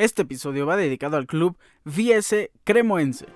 Este episodio va dedicado al club VS Cremoense.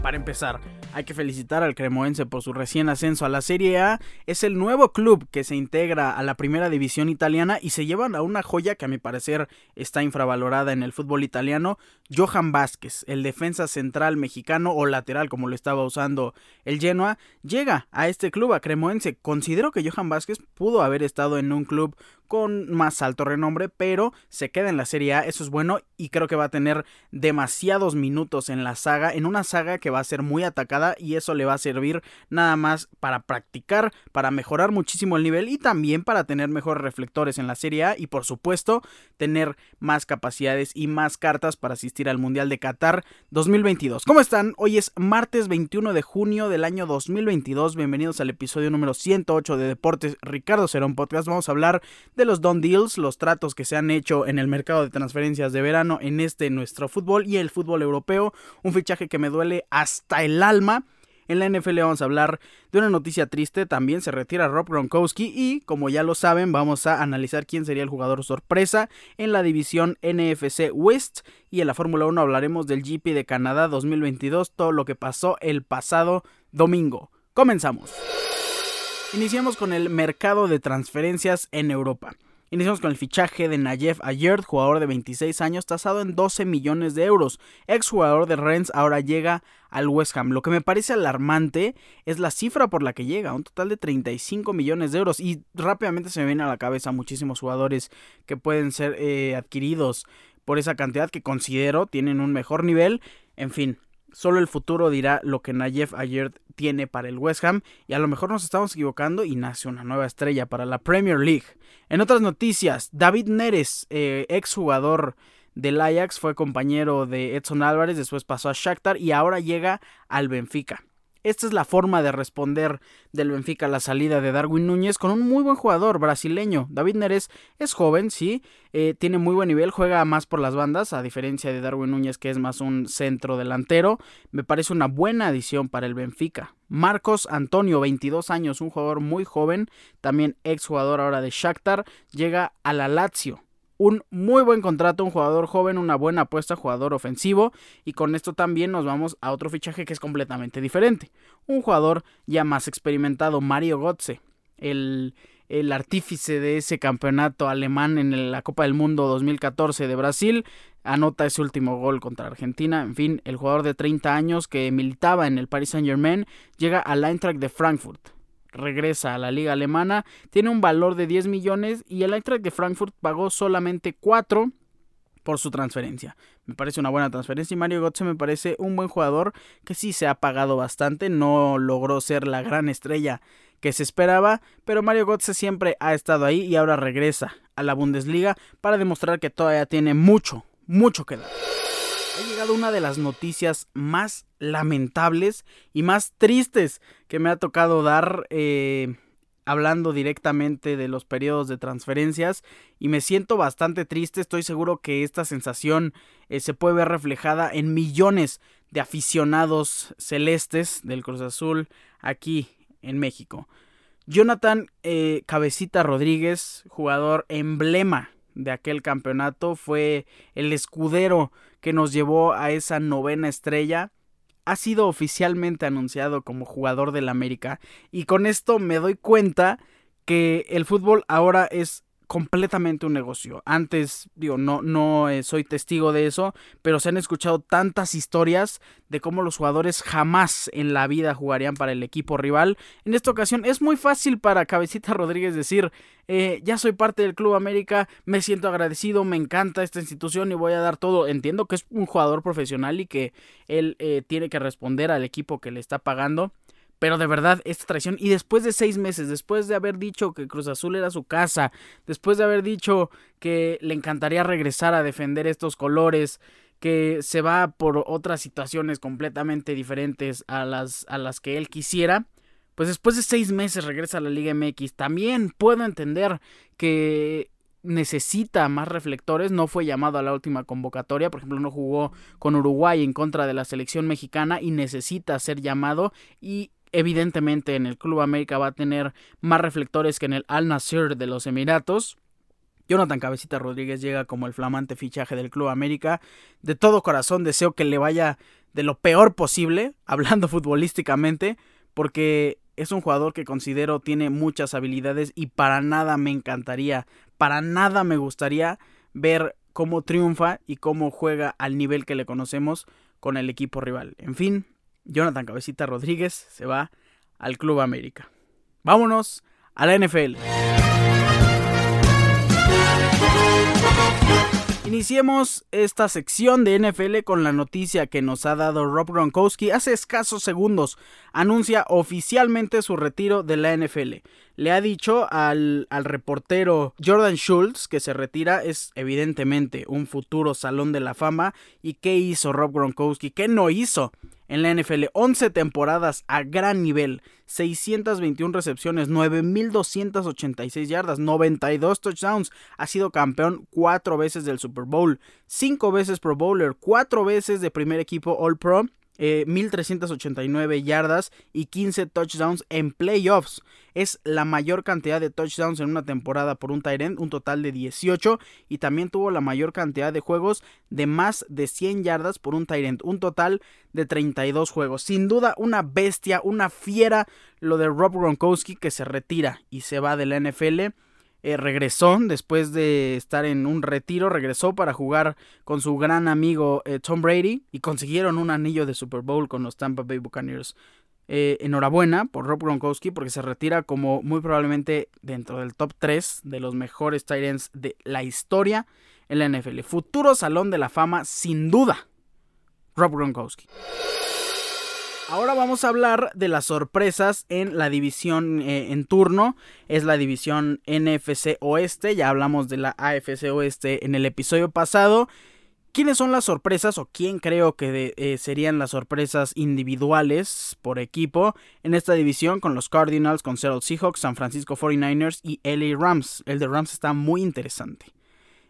Para empezar, hay que felicitar al Cremoense por su recién ascenso a la Serie A. Es el nuevo club que se integra a la primera división italiana y se llevan a una joya que a mi parecer está infravalorada en el fútbol italiano. Johan Vázquez, el defensa central mexicano o lateral como lo estaba usando el Genoa, llega a este club, a Cremoense. Considero que Johan Vázquez pudo haber estado en un club con más alto renombre, pero se queda en la Serie A, eso es bueno y creo que va a tener demasiados minutos en la saga, en una saga que va a ser muy atacada y eso le va a servir nada más para practicar, para mejorar muchísimo el nivel y también para tener mejores reflectores en la Serie A y por supuesto tener más capacidades y más cartas para asistir al Mundial de Qatar 2022. ¿Cómo están? Hoy es martes 21 de junio del año 2022. Bienvenidos al episodio número 108 de Deportes Ricardo Cerón Podcast. Vamos a hablar de los Don Deals, los tratos que se han hecho en el mercado de transferencias de verano en este nuestro fútbol y el fútbol europeo. Un fichaje que me duele hasta el alma. En la NFL vamos a hablar de una noticia triste, también se retira Rob Gronkowski y como ya lo saben vamos a analizar quién sería el jugador sorpresa en la división NFC West y en la Fórmula 1 hablaremos del GP de Canadá 2022, todo lo que pasó el pasado domingo. Comenzamos. Iniciamos con el mercado de transferencias en Europa. Iniciamos con el fichaje de Nayef Ayerd, jugador de 26 años, tasado en 12 millones de euros. Ex jugador de Rennes ahora llega al West Ham. Lo que me parece alarmante es la cifra por la que llega, un total de 35 millones de euros. Y rápidamente se me viene a la cabeza muchísimos jugadores que pueden ser eh, adquiridos por esa cantidad que considero tienen un mejor nivel. En fin, Solo el futuro dirá lo que Nayef ayer tiene para el West Ham y a lo mejor nos estamos equivocando y nace una nueva estrella para la Premier League. En otras noticias, David Neres, eh, exjugador del Ajax, fue compañero de Edson Álvarez, después pasó a Shakhtar y ahora llega al Benfica. Esta es la forma de responder del Benfica a la salida de Darwin Núñez con un muy buen jugador brasileño. David Neres es joven, sí, eh, tiene muy buen nivel, juega más por las bandas, a diferencia de Darwin Núñez que es más un centro delantero. Me parece una buena adición para el Benfica. Marcos Antonio, 22 años, un jugador muy joven, también ex jugador ahora de Shakhtar, llega a la Lazio un muy buen contrato, un jugador joven, una buena apuesta, jugador ofensivo. Y con esto también nos vamos a otro fichaje que es completamente diferente. Un jugador ya más experimentado, Mario Götze, el, el artífice de ese campeonato alemán en la Copa del Mundo 2014 de Brasil. Anota ese último gol contra Argentina. En fin, el jugador de 30 años que militaba en el Paris Saint Germain llega al Eintracht de Frankfurt regresa a la liga alemana, tiene un valor de 10 millones y el Eintracht de Frankfurt pagó solamente 4 por su transferencia. Me parece una buena transferencia y Mario Götze me parece un buen jugador que sí se ha pagado bastante, no logró ser la gran estrella que se esperaba, pero Mario Götze siempre ha estado ahí y ahora regresa a la Bundesliga para demostrar que todavía tiene mucho, mucho que dar ha llegado una de las noticias más lamentables y más tristes que me ha tocado dar eh, hablando directamente de los periodos de transferencias y me siento bastante triste, estoy seguro que esta sensación eh, se puede ver reflejada en millones de aficionados celestes del Cruz Azul aquí en México. Jonathan eh, Cabecita Rodríguez, jugador emblema de aquel campeonato, fue el escudero que nos llevó a esa novena estrella, ha sido oficialmente anunciado como jugador del América y con esto me doy cuenta que el fútbol ahora es completamente un negocio. Antes, digo, no, no eh, soy testigo de eso, pero se han escuchado tantas historias de cómo los jugadores jamás en la vida jugarían para el equipo rival. En esta ocasión es muy fácil para Cabecita Rodríguez decir, eh, ya soy parte del Club América, me siento agradecido, me encanta esta institución y voy a dar todo. Entiendo que es un jugador profesional y que él eh, tiene que responder al equipo que le está pagando. Pero de verdad, esta traición. Y después de seis meses, después de haber dicho que Cruz Azul era su casa, después de haber dicho que le encantaría regresar a defender estos colores, que se va por otras situaciones completamente diferentes a las, a las que él quisiera, pues después de seis meses regresa a la Liga MX. También puedo entender que necesita más reflectores, no fue llamado a la última convocatoria, por ejemplo, no jugó con Uruguay en contra de la selección mexicana y necesita ser llamado y evidentemente en el Club América va a tener más reflectores que en el Al Nasser de los Emiratos. Jonathan Cabecita Rodríguez llega como el flamante fichaje del Club América. De todo corazón deseo que le vaya de lo peor posible, hablando futbolísticamente, porque es un jugador que considero tiene muchas habilidades y para nada me encantaría, para nada me gustaría ver cómo triunfa y cómo juega al nivel que le conocemos con el equipo rival. En fin, Jonathan Cabecita Rodríguez se va al Club América. Vámonos a la NFL. Iniciemos esta sección de NFL con la noticia que nos ha dado Rob Gronkowski hace escasos segundos. Anuncia oficialmente su retiro de la NFL. Le ha dicho al, al reportero Jordan Schultz que se retira. Es evidentemente un futuro salón de la fama. ¿Y qué hizo Rob Gronkowski? ¿Qué no hizo? En la NFL, 11 temporadas a gran nivel, 621 recepciones, 9.286 yardas, 92 touchdowns, ha sido campeón cuatro veces del Super Bowl, cinco veces Pro Bowler, cuatro veces de primer equipo All Pro 1389 eh, yardas y 15 touchdowns en playoffs. Es la mayor cantidad de touchdowns en una temporada por un Tyrant, un total de 18. Y también tuvo la mayor cantidad de juegos de más de 100 yardas por un Tyrant, un total de 32 juegos. Sin duda, una bestia, una fiera, lo de Rob Gronkowski que se retira y se va de la NFL. Eh, regresó después de estar en un retiro, regresó para jugar con su gran amigo eh, Tom Brady y consiguieron un anillo de Super Bowl con los Tampa Bay Buccaneers. Eh, enhorabuena por Rob Gronkowski porque se retira como muy probablemente dentro del top 3 de los mejores tight ends de la historia en la NFL. Futuro salón de la fama sin duda. Rob Gronkowski. Ahora vamos a hablar de las sorpresas en la división eh, en turno. Es la división NFC Oeste. Ya hablamos de la AFC Oeste en el episodio pasado. ¿Quiénes son las sorpresas o quién creo que eh, serían las sorpresas individuales por equipo en esta división con los Cardinals, con Seattle Seahawks, San Francisco 49ers y LA Rams? El de Rams está muy interesante.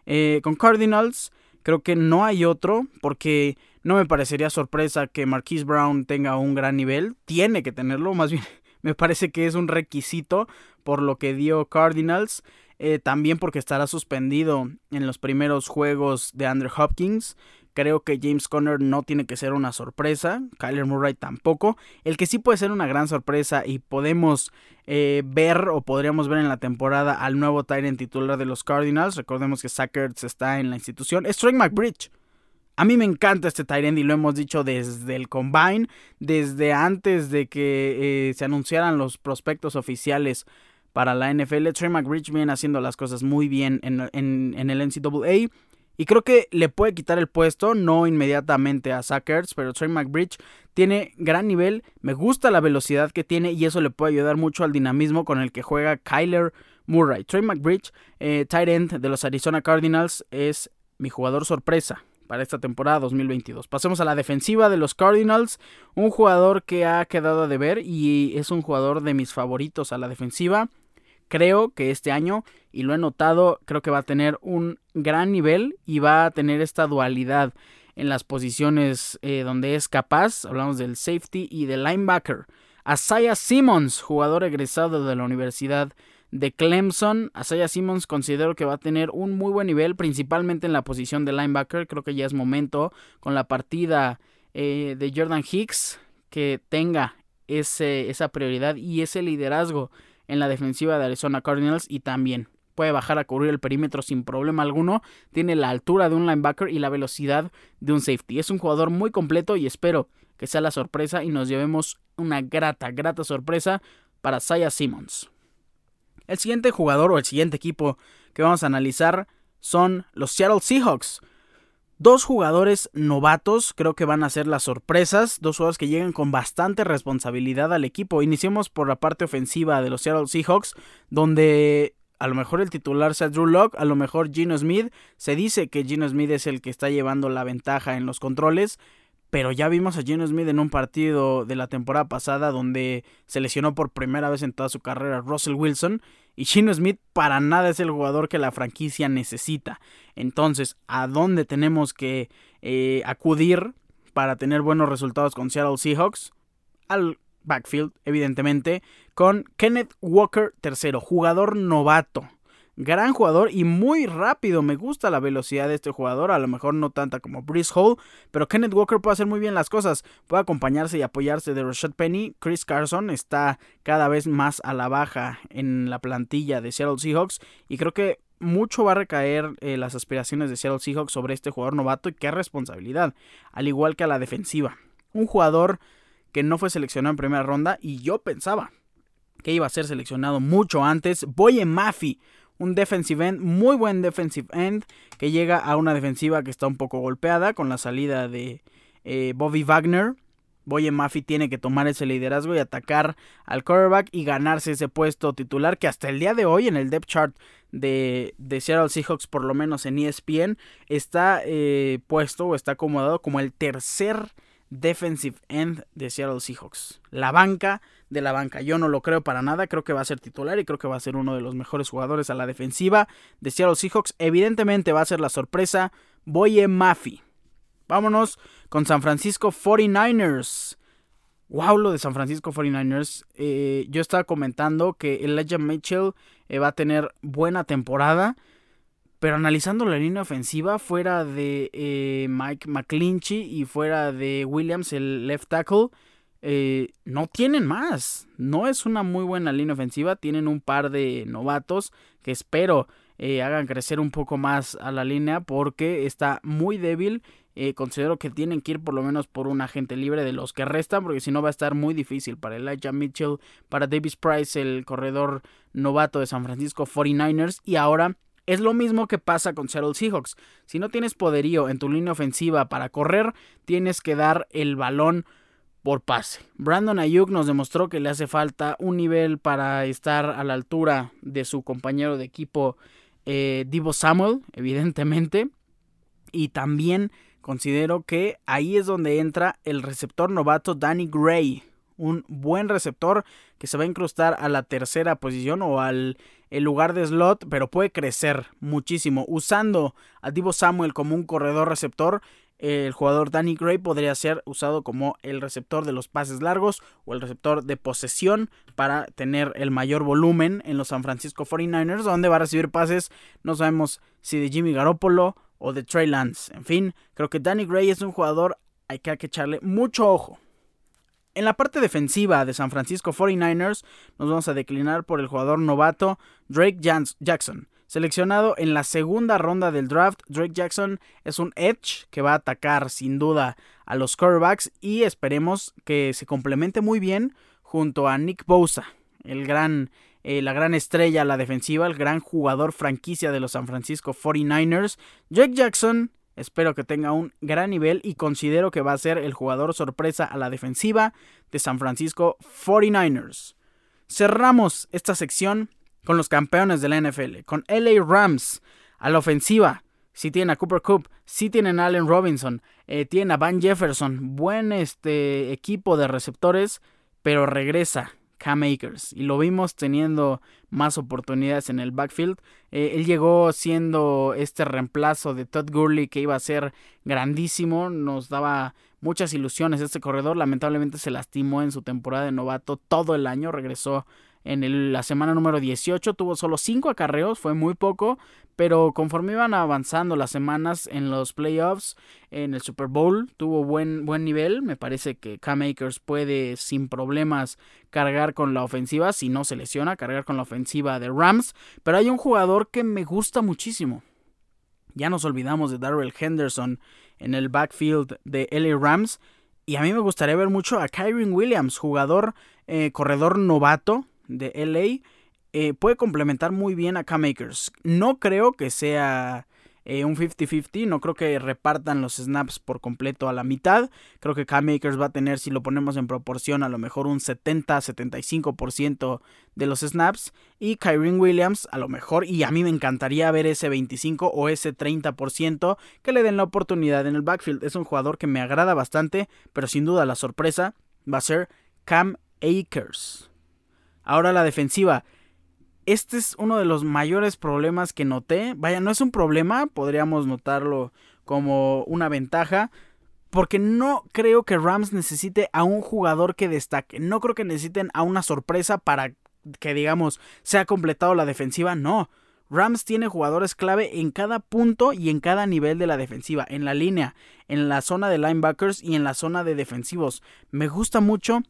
Eh, con Cardinals creo que no hay otro porque no me parecería sorpresa que Marquise Brown tenga un gran nivel. Tiene que tenerlo, más bien me parece que es un requisito por lo que dio Cardinals. Eh, también porque estará suspendido en los primeros juegos de Andrew Hopkins. Creo que James Conner no tiene que ser una sorpresa. Kyler Murray tampoco. El que sí puede ser una gran sorpresa y podemos eh, ver o podríamos ver en la temporada al nuevo Tyrant titular de los Cardinals. Recordemos que Sackers está en la institución. Es Troy McBridge. A mí me encanta este Tyrant y lo hemos dicho desde el Combine, desde antes de que eh, se anunciaran los prospectos oficiales para la NFL. Trey McBridge viene haciendo las cosas muy bien en, en, el NCAA. Y creo que le puede quitar el puesto, no inmediatamente a Sackers, pero Trey McBridge tiene gran nivel, me gusta la velocidad que tiene y eso le puede ayudar mucho al dinamismo con el que juega Kyler Murray. Trey McBridge, eh, tight end de los Arizona Cardinals, es mi jugador sorpresa para esta temporada 2022. Pasemos a la defensiva de los Cardinals, un jugador que ha quedado de ver y es un jugador de mis favoritos a la defensiva. Creo que este año, y lo he notado, creo que va a tener un gran nivel y va a tener esta dualidad en las posiciones eh, donde es capaz. Hablamos del safety y del linebacker. Asaya Simmons, jugador egresado de la Universidad de Clemson. Asaya Simmons considero que va a tener un muy buen nivel, principalmente en la posición de linebacker. Creo que ya es momento con la partida eh, de Jordan Hicks que tenga ese, esa prioridad y ese liderazgo en la defensiva de Arizona Cardinals y también puede bajar a cubrir el perímetro sin problema alguno, tiene la altura de un linebacker y la velocidad de un safety. Es un jugador muy completo y espero que sea la sorpresa y nos llevemos una grata, grata sorpresa para Saya Simmons. El siguiente jugador o el siguiente equipo que vamos a analizar son los Seattle Seahawks. Dos jugadores novatos creo que van a ser las sorpresas, dos jugadores que llegan con bastante responsabilidad al equipo. Iniciemos por la parte ofensiva de los Seattle Seahawks, donde a lo mejor el titular sea Drew Locke, a lo mejor Gino Smith. Se dice que Gino Smith es el que está llevando la ventaja en los controles, pero ya vimos a Geno Smith en un partido de la temporada pasada donde se lesionó por primera vez en toda su carrera Russell Wilson y Geno Smith para nada es el jugador que la franquicia necesita. Entonces, ¿a dónde tenemos que eh, acudir para tener buenos resultados con Seattle Seahawks? Al backfield, evidentemente, con Kenneth Walker tercero, jugador novato gran jugador y muy rápido. Me gusta la velocidad de este jugador, a lo mejor no tanta como Brice Hall, pero Kenneth Walker puede hacer muy bien las cosas. Puede acompañarse y apoyarse de Rashad Penny. Chris Carson está cada vez más a la baja en la plantilla de Seattle Seahawks y creo que mucho va a recaer eh, las aspiraciones de Seattle Seahawks sobre este jugador novato y qué responsabilidad, al igual que a la defensiva. Un jugador que no fue seleccionado en primera ronda y yo pensaba que iba a ser seleccionado mucho antes. Boye Maffy, un defensive end, muy buen defensive end, que llega a una defensiva que está un poco golpeada con la salida de eh, Bobby Wagner. Boye Maffy tiene que tomar ese liderazgo y atacar al quarterback y ganarse ese puesto titular que hasta el día de hoy en el depth chart de, de Seattle Seahawks, por lo menos en ESPN, está eh, puesto o está acomodado como el tercer defensive end de Seattle Seahawks. La banca de la banca. Yo no lo creo para nada, creo que va a ser titular y creo que va a ser uno de los mejores jugadores a la defensiva de Seattle Seahawks. Evidentemente va a ser la sorpresa Boye Maffy. Vámonos con San Francisco 49ers. Wow, lo de San Francisco 49ers. Eh, yo estaba comentando que Elijah Mitchell eh, va a tener buena temporada. Pero analizando la línea ofensiva, fuera de eh, Mike McClinchy y fuera de Williams, el left tackle, eh, no tienen más. No es una muy buena línea ofensiva. Tienen un par de novatos que espero eh, hagan crecer un poco más a la línea porque está muy débil. Eh, considero que tienen que ir por lo menos por un agente libre de los que restan, porque si no va a estar muy difícil para Elijah Mitchell, para Davis Price, el corredor novato de San Francisco 49ers. Y ahora es lo mismo que pasa con Seattle Seahawks. Si no tienes poderío en tu línea ofensiva para correr, tienes que dar el balón por pase. Brandon Ayuk nos demostró que le hace falta un nivel para estar a la altura de su compañero de equipo eh, Divo Samuel, evidentemente. Y también considero que ahí es donde entra el receptor novato Danny Gray. Un buen receptor que se va a incrustar a la tercera posición o al el lugar de slot, pero puede crecer muchísimo. Usando a Divo Samuel como un corredor receptor, el jugador Danny Gray podría ser usado como el receptor de los pases largos o el receptor de posesión para tener el mayor volumen en los San Francisco 49ers, donde va a recibir pases, no sabemos si de Jimmy Garoppolo o de Trey Lance. En fin, creo que Danny Gray es un jugador hay que echarle mucho ojo. En la parte defensiva de San Francisco 49ers nos vamos a declinar por el jugador novato Drake Jackson. Seleccionado en la segunda ronda del draft, Drake Jackson es un edge que va a atacar sin duda a los quarterbacks y esperemos que se complemente muy bien junto a Nick Bosa, el gran, eh, la gran estrella a la defensiva, el gran jugador franquicia de los San Francisco 49ers. Drake Jackson espero que tenga un gran nivel y considero que va a ser el jugador sorpresa a la defensiva de San Francisco 49ers. Cerramos esta sección con los campeones de la NFL, con LA Rams a la ofensiva. Si tienen a Cooper Cup, si tienen a Allen Robinson, eh, tienen a Van Jefferson, buen este equipo de receptores, pero regresa Cam Akers y lo vimos teniendo más oportunidades en el backfield. Eh, él llegó siendo este reemplazo de Todd Gurley que iba a ser grandísimo, nos daba muchas ilusiones este corredor, lamentablemente se lastimó en su temporada de novato todo el año, regresó en la semana número 18 tuvo solo 5 acarreos, fue muy poco, pero conforme iban avanzando las semanas en los playoffs, en el Super Bowl, tuvo buen, buen nivel. Me parece que Cam Akers puede sin problemas cargar con la ofensiva, si no se lesiona, cargar con la ofensiva de Rams. Pero hay un jugador que me gusta muchísimo. Ya nos olvidamos de Darrell Henderson en el backfield de LA Rams. Y a mí me gustaría ver mucho a Kyron Williams, jugador eh, corredor novato de LA eh, puede complementar muy bien a Cam Akers. No creo que sea eh, un 50-50. No creo que repartan los snaps por completo a la mitad. Creo que Cam Akers va a tener, si lo ponemos en proporción, a lo mejor un 70-75% de los snaps. Y Kyrie Williams, a lo mejor, y a mí me encantaría ver ese 25 o ese 30% que le den la oportunidad en el backfield. Es un jugador que me agrada bastante, pero sin duda la sorpresa va a ser Cam Akers. Ahora la defensiva. Este es uno de los mayores problemas que noté. Vaya, no es un problema, podríamos notarlo como una ventaja. Porque no creo que Rams necesite a un jugador que destaque. No creo que necesiten a una sorpresa para que, digamos, se ha completado la defensiva. No. Rams tiene jugadores clave en cada punto y en cada nivel de la defensiva. En la línea, en la zona de linebackers y en la zona de defensivos. Me gusta mucho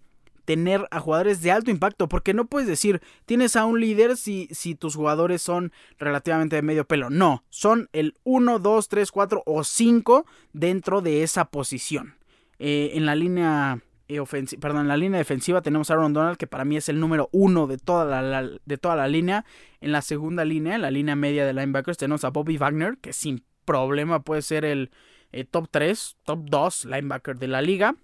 tener a jugadores de alto impacto, porque no puedes decir, tienes a un líder si, si tus jugadores son relativamente de medio pelo. No, son el 1, 2, 3, 4 o 5 dentro de esa posición. Eh, en la línea eh, perdón, en la línea defensiva tenemos a Aaron Donald, que para mí es el número uno de toda la, de toda la línea. En la segunda línea, en la línea media de linebackers, tenemos a Bobby Wagner, que sin problema puede ser el eh, top 3, top 2 linebacker de la liga.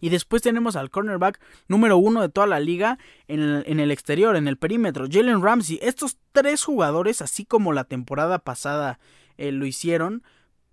Y después tenemos al cornerback número uno de toda la liga en el, exterior, en el perímetro, Jalen Ramsey. Estos tres jugadores, así como la temporada pasada eh, lo hicieron,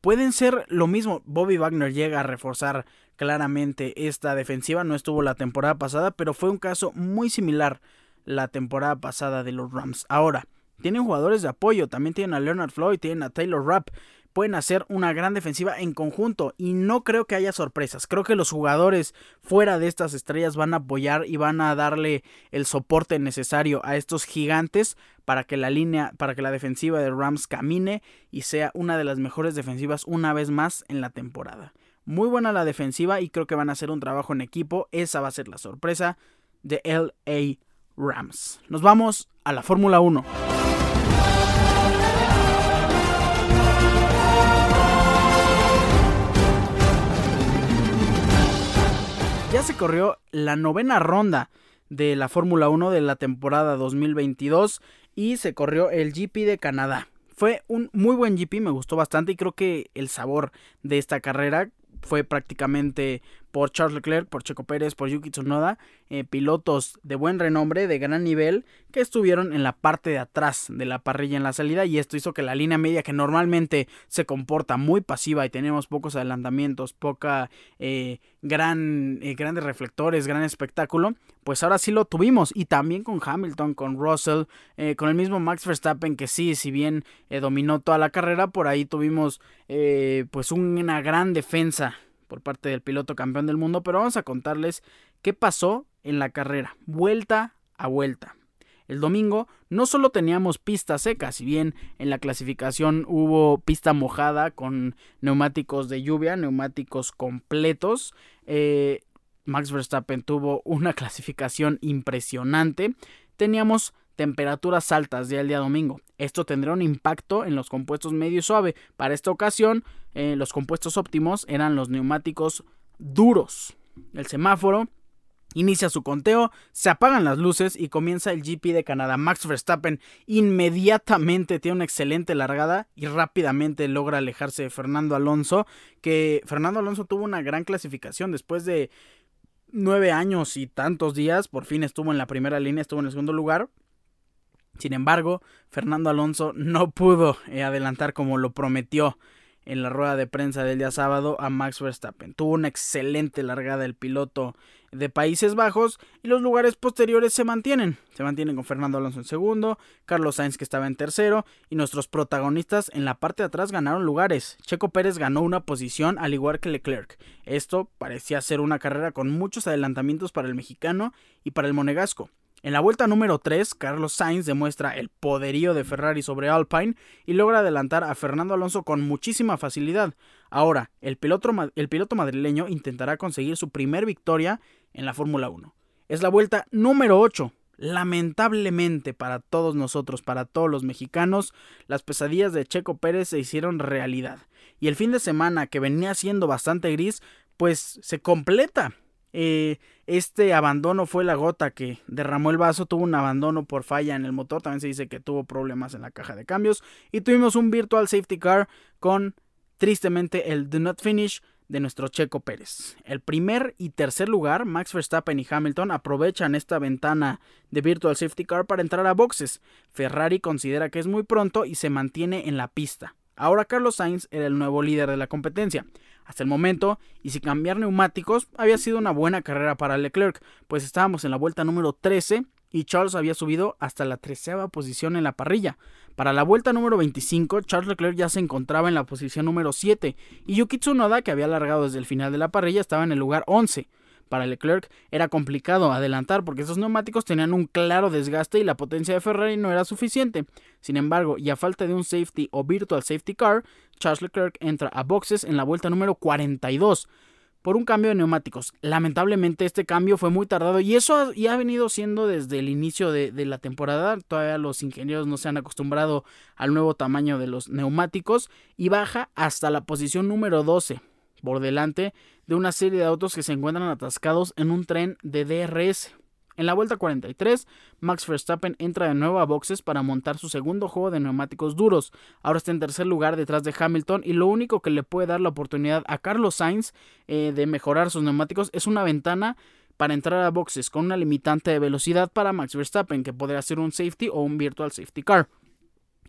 pueden ser lo mismo. Bobby Wagner llega a reforzar claramente esta defensiva. No estuvo la temporada pasada, pero fue un caso muy similar la temporada pasada de los Rams. Ahora, tienen jugadores de apoyo. También tienen a Leonard Floyd, tienen a Taylor Rapp pueden hacer una gran defensiva en conjunto y no creo que haya sorpresas. Creo que los jugadores fuera de estas estrellas van a apoyar y van a darle el soporte necesario a estos gigantes para que la línea, para que la defensiva de Rams camine y sea una de las mejores defensivas una vez más en la temporada. Muy buena la defensiva y creo que van a hacer un trabajo en equipo. Esa va a ser la sorpresa de LA Rams. Nos vamos a la Fórmula 1. Ya se corrió la novena ronda de la Fórmula 1 de la temporada 2022 y se corrió el GP de Canadá. Fue un muy buen GP, me gustó bastante y creo que el sabor de esta carrera fue prácticamente por Charles Leclerc, por Checo Pérez, por Yuki Tsunoda, eh, pilotos de buen renombre, de gran nivel, que estuvieron en la parte de atrás de la parrilla en la salida y esto hizo que la línea media que normalmente se comporta muy pasiva y tenemos pocos adelantamientos, poca eh, gran, eh, grandes reflectores, gran espectáculo, pues ahora sí lo tuvimos. Y también con Hamilton, con Russell, con el mismo Max Verstappen que sí, si bien dominó toda la carrera, por ahí tuvimos pues una gran defensa por parte del piloto campeón del mundo, pero vamos a contarles qué pasó en la carrera, vuelta a vuelta. El domingo no solo teníamos pista seca, si bien en la clasificación hubo pista mojada con neumáticos de lluvia, neumáticos completos. Eh, Max Verstappen tuvo una clasificación impresionante. Teníamos temperaturas altas día al día domingo. Esto tendrá un impacto en los compuestos medio y suave. Para esta ocasión, eh, los compuestos óptimos eran los neumáticos duros. El semáforo inicia su conteo, se apagan las luces y comienza el GP de Canadá. Max Verstappen inmediatamente tiene una excelente largada y rápidamente logra alejarse de Fernando Alonso, que Fernando Alonso tuvo una gran clasificación después de nueve años y tantos días, por fin estuvo en la primera línea, estuvo en el segundo lugar, sin embargo, Fernando Alonso no pudo eh, adelantar como lo prometió en la rueda de prensa del día sábado a Max Verstappen. Tuvo una excelente largada el piloto de Países Bajos y los lugares posteriores se mantienen. Se mantienen con Fernando Alonso en segundo, Carlos Sainz que estaba en tercero y nuestros protagonistas en la parte de atrás ganaron lugares. Checo Pérez ganó una posición al igual que Leclerc. Esto parecía ser una carrera con muchos adelantamientos para el mexicano y para el monegasco. En la vuelta número 3, Carlos Sainz demuestra el poderío de Ferrari sobre Alpine y logra adelantar a Fernando Alonso con muchísima facilidad. Ahora, el piloto, el piloto madrileño intentará conseguir su primer victoria en la Fórmula 1. Es la vuelta número 8. Lamentablemente para todos nosotros, para todos los mexicanos, las pesadillas de Checo Pérez se hicieron realidad. Y el fin de semana, que venía siendo bastante gris, pues se completa Eh, este abandono fue la gota que derramó el vaso, tuvo un abandono por falla en el motor, también se dice que tuvo problemas en la caja de cambios y tuvimos un virtual safety car con tristemente el do not finish de nuestro Checo Pérez. El primer y tercer lugar, Max Verstappen y Hamilton aprovechan esta ventana de Virtual Safety Car para entrar a boxes. Ferrari considera que es muy pronto y se mantiene en la pista. Ahora Carlos Sainz era el nuevo líder de la competencia. Hasta el momento, y sin cambiar neumáticos, había sido una buena carrera para Leclerc, pues estábamos en la vuelta número 13 y Charles había subido hasta la treceava posición en la parrilla. Para la vuelta número 25, Charles Leclerc ya se encontraba en la posición número 7 y Yuki Tsunoda, que había alargado desde el final de la parrilla, estaba en el lugar 11. Para Leclerc era complicado adelantar porque esos neumáticos tenían un claro desgaste y la potencia de Ferrari no era suficiente. Sin embargo, y a falta de un safety o virtual safety car, Charles Leclerc entra a boxes en la vuelta número 42 por un cambio de neumáticos. Lamentablemente este cambio fue muy tardado y eso ha, ha venido siendo desde el inicio de, de, la temporada. Todavía los ingenieros no se han acostumbrado al nuevo tamaño de los neumáticos y baja hasta la posición número 12 por delante de una serie de autos que se encuentran atascados en un tren de DRS. En la vuelta 43, Max Verstappen entra de nuevo a boxes para montar su segundo juego de neumáticos duros. Ahora está en tercer lugar detrás de Hamilton y lo único que le puede dar la oportunidad a Carlos Sainz eh, de mejorar sus neumáticos es una ventana para entrar a boxes con una limitante de velocidad para Max Verstappen, que podría ser un safety o un virtual safety car.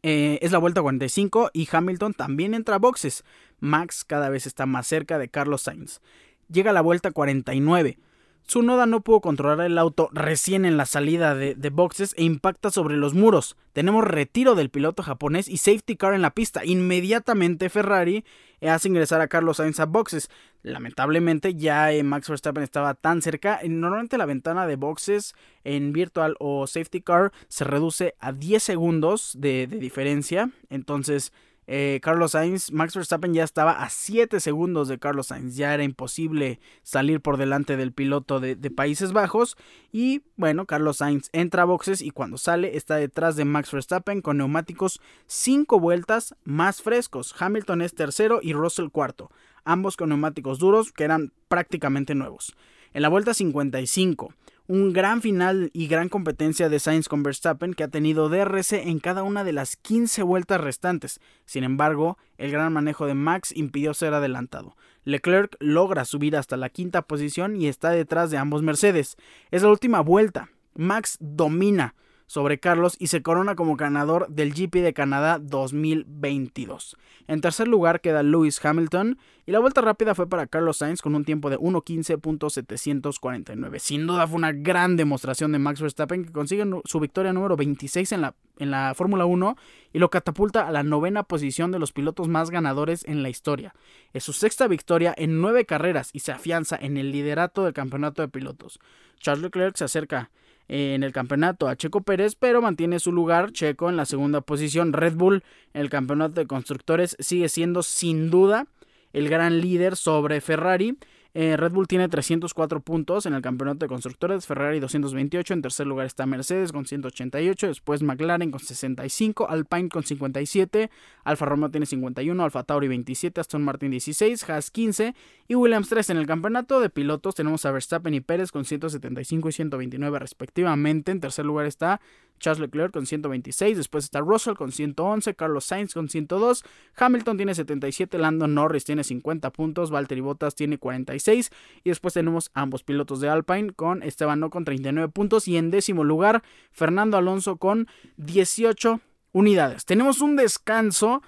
Eh, es la vuelta 45 y Hamilton también entra a boxes. Max cada vez está más cerca de Carlos Sainz. Llega la vuelta 49. Tsunoda no pudo controlar el auto recién en la salida de, boxes e impacta sobre los muros. Tenemos retiro del piloto japonés y safety car en la pista. Inmediatamente Ferrari hace ingresar a Carlos Sainz a boxes. Lamentablemente ya eh, Max Verstappen estaba tan cerca. Normalmente la ventana de boxes en virtual o safety car se reduce a 10 segundos de, de diferencia. Entonces eh, Carlos Sainz, Max Verstappen ya estaba a 7 segundos de Carlos Sainz, ya era imposible salir por delante del piloto de, Países Bajos. Y bueno, Carlos Sainz entra a boxes y cuando sale está detrás de Max Verstappen con neumáticos 5 vueltas más frescos, Hamilton es tercero y Russell cuarto, ambos con neumáticos duros que eran prácticamente nuevos. En la vuelta 55, un gran final y gran competencia de Sainz con Verstappen que ha tenido DRS en cada una de las 15 vueltas restantes. Sin embargo, el gran manejo de Max impidió ser adelantado. Leclerc logra subir hasta la quinta posición y está detrás de ambos Mercedes. Es la última vuelta. Max domina sobre Carlos y se corona como ganador del GP de Canadá 2022. En tercer lugar queda Lewis Hamilton y la vuelta rápida fue para Carlos Sainz con un tiempo de 1.15.749. Sin duda fue una gran demostración de Max Verstappen que consigue su victoria número 26 en la, en la Fórmula 1 y lo catapulta a la novena posición de los pilotos más ganadores en la historia. Es su sexta victoria en nueve carreras y se afianza en el liderato del campeonato de pilotos. Charles Leclerc se acerca en el campeonato a Checo Pérez, pero mantiene su lugar Checo en la segunda posición. Red Bull en el campeonato de constructores sigue siendo sin duda el gran líder sobre Ferrari eh, Red Bull tiene 304 puntos en el campeonato de constructores, Ferrari 228, en tercer lugar está Mercedes con 188, después McLaren con 65, Alpine con 57, Alfa Romeo tiene 51, Alfa Tauri 27, Aston Martin 16, Haas 15 y Williams 3 en el campeonato de pilotos tenemos a Verstappen y Pérez con 175 y 129 respectivamente, en tercer lugar está Charles Leclerc con 126, después está Russell con 111, Carlos Sainz con 102, Hamilton tiene 77, Lando Norris tiene 50 puntos, Valtteri Bottas tiene 46 y después tenemos ambos pilotos de Alpine con Esteban No con 39 puntos y en décimo lugar Fernando Alonso con 18 unidades. Tenemos un descanso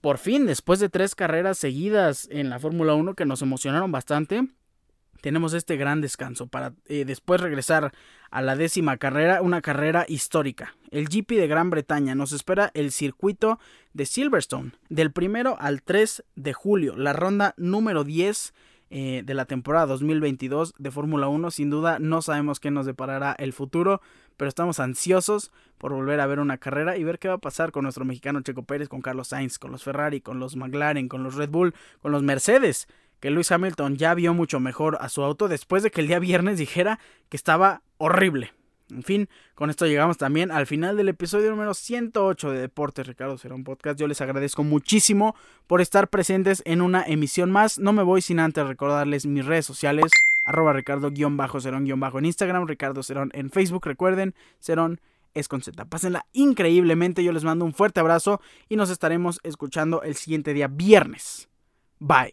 por fin después de tres carreras seguidas en la Fórmula 1 que nos emocionaron bastante tenemos este gran descanso para eh, después regresar a la décima carrera, una carrera histórica. El GP de Gran Bretaña nos espera el circuito de Silverstone del primero al 3 de julio, la ronda número 10 eh, de la temporada 2022 de Fórmula 1. Sin duda no sabemos qué nos deparará el futuro, pero estamos ansiosos por volver a ver una carrera y ver qué va a pasar con nuestro mexicano Checo Pérez, con Carlos Sainz, con los Ferrari, con los McLaren, con los Red Bull, con los Mercedes que Lewis Hamilton ya vio mucho mejor a su auto después de que el día viernes dijera que estaba horrible. En fin, con esto llegamos también al final del episodio número 108 de Deportes Ricardo Serón Podcast. Yo les agradezco muchísimo por estar presentes en una emisión más. No me voy sin antes recordarles mis redes sociales. arroba Ricardo-Cerón- en Instagram, Ricardo Cerón en Facebook. Recuerden, Cerón es con Z. Pásenla increíblemente. Yo les mando un fuerte abrazo y nos estaremos escuchando el siguiente día viernes. Bye.